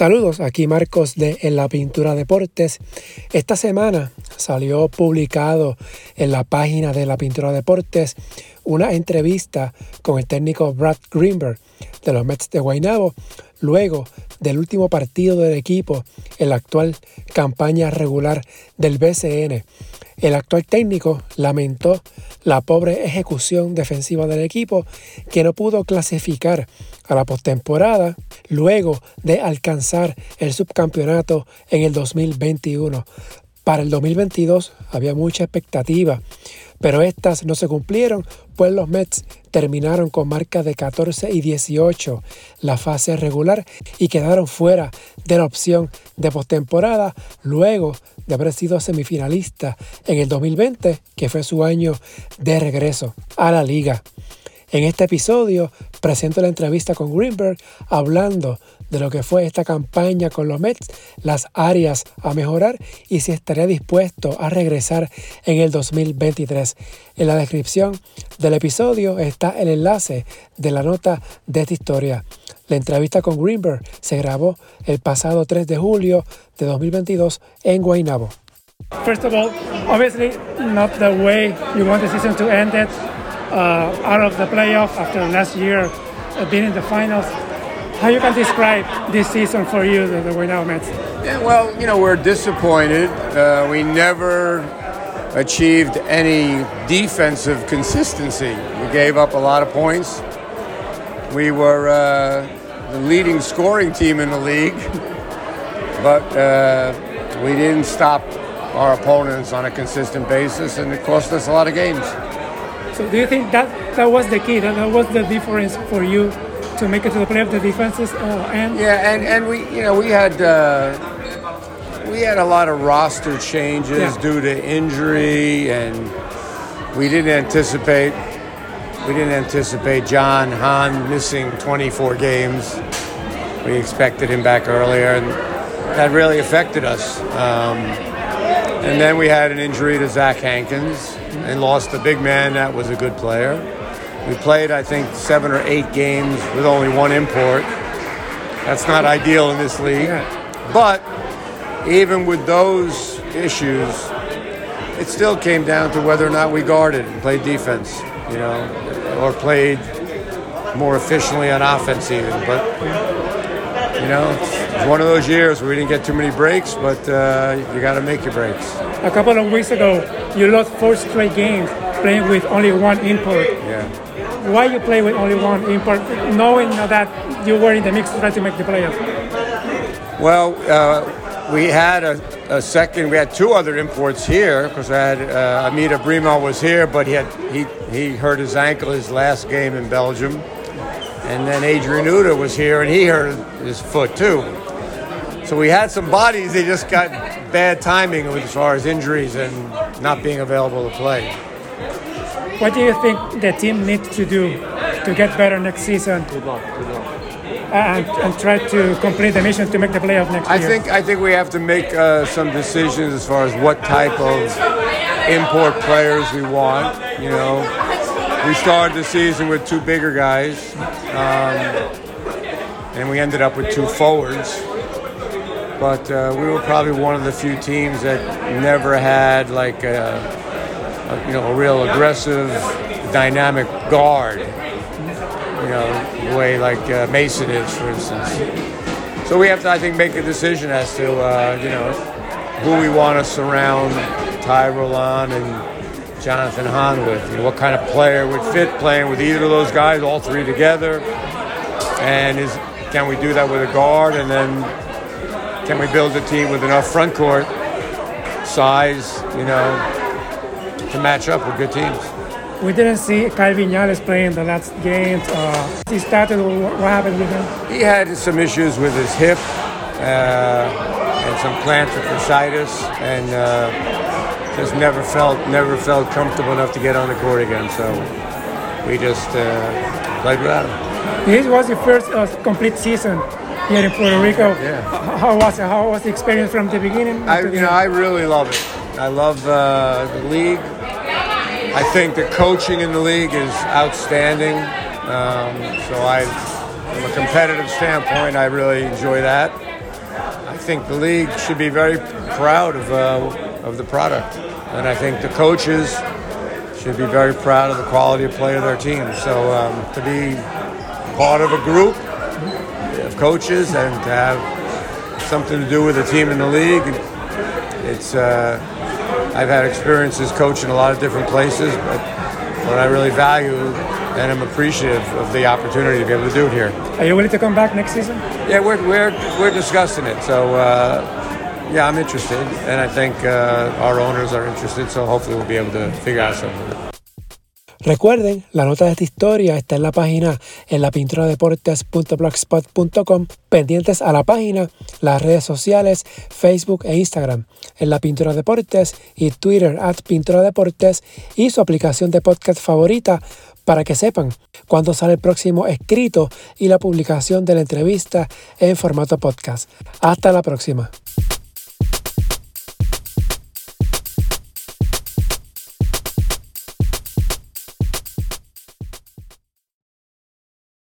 Saludos, aquí Marcos de En la Pintura Deportes. Esta semana salió publicado en la página de La Pintura Deportes una entrevista con el técnico Brad Greenberg de los Mets de Guaynabo luego del último partido del equipo en la actual campaña regular del BCN. El actual técnico lamentó la pobre ejecución defensiva del equipo que no pudo clasificar a la postemporada luego de alcanzar el subcampeonato en el 2021. Para el 2022 había mucha expectativa, pero estas no se cumplieron, pues los Mets terminaron con marca de 14 y 18 la fase regular y quedaron fuera de la opción de postemporada luego de haber sido semifinalista en el 2020, que fue su año de regreso a la liga. En este episodio presento la entrevista con Greenberg hablando de lo que fue esta campaña con los Mets, las áreas a mejorar y si estaría dispuesto a regresar en el 2023. En la descripción del episodio está el enlace de la nota de esta historia. La entrevista con Greenberg se grabó el pasado 3 de julio de 2022 en Guaynabo. First of all, obviously not the way you want the season to end it. Uh, out of the playoff after last year uh, being in the finals. How you can describe this season for you, the, the Guaynabo Mets? Yeah, well, you know, we're disappointed. Uh, we never achieved any defensive consistency. We gave up a lot of points. We were uh, the leading scoring team in the league, but uh, we didn't stop our opponents on a consistent basis, and it cost us a lot of games. So do you think that that was the key? That, that was the difference for you to make it to the playoff, the defenses uh, and yeah, and and we you know we had. Uh, we had a lot of roster changes Yeah. due to injury, and we didn't anticipate. We didn't anticipate John Hahn missing 24 games. We expected him back earlier, and that really affected us. Um, and then we had an injury to Zach Hankins and lost a big man that was a good player. We played, I think, seven or eight games with only one import. That's not ideal in this league. But even with those issues, it still came down to whether or not we guarded and played defense, you know, or played more efficiently on offense even. But, you know, it's one of those years where we didn't get too many breaks, but uh, you got to make your breaks. A couple of weeks ago you lost four straight games playing with only one import. Yeah. Why you play with only one import, knowing that you were in the mix to try to make the playoffs? Well, uh, we had a, a second. We had two other imports here because I had uh, Amida Brimah was here, but he had he he hurt his ankle his last game in Belgium, and then Adrian Uda was here and he hurt his foot too. So we had some bodies. They just got bad timing as far as injuries and not being available to play. What do you think the team needs to do to get better next season Good luck, good and, and try to complete the mission to make the playoff next I year? think I think we have to make uh, some decisions as far as what type of import players we want. You know, we started the season with two bigger guys, um, and we ended up with two forwards. But uh, we were probably one of the few teams that never had like a, a you know a real aggressive, dynamic guard. You know, the way like uh, Mason is, for instance. So we have to, I think, make a decision as to, uh, you know, who we want to surround Ty Roland and Jonathan Hahn with. You know, what kind of player would fit playing with either of those guys, all three together? And is can we do that with a guard? And then can we build a team with enough front court size, you know, to match up with good teams? we didn't see Kyle Vinales playing the last games. Uh, he started. What what happened with him? He had some issues with his hip uh, and some plantar fasciitis, and uh, just never felt never felt comfortable enough to get on the court again. So we just uh, played without him. This was the first uh, complete season here in Puerto Rico. Yeah. How was it? How was the experience from the beginning? I, you know. I really love it. I love uh, the league. I think the coaching in the league is outstanding. Um, so I, from a competitive standpoint, I really enjoy that. I think the league should be very proud of, uh, of the product. And I think the coaches should be very proud of the quality of play of their team. So um, to be part of a group coaches and to have something to do with a team in the league, it's uh, I've had experiences coaching a lot of different places, but what I really value and I'm appreciative of the opportunity to be able to do it here. Are you willing to come back next season? Yeah, we're, we're, we're discussing it. So, uh, yeah, I'm interested. And I think uh, our owners are interested. So hopefully we'll be able to figure out something. Recuerden, la nota de esta historia está en la página en la deportes.blogspot.com, pendientes a la página, las redes sociales, Facebook e Instagram, en la Pintura Deportes y Twitter at Pintura Deportes y su aplicación de podcast favorita para que sepan cuándo sale el próximo escrito y la publicación de la entrevista en formato podcast. Hasta la próxima.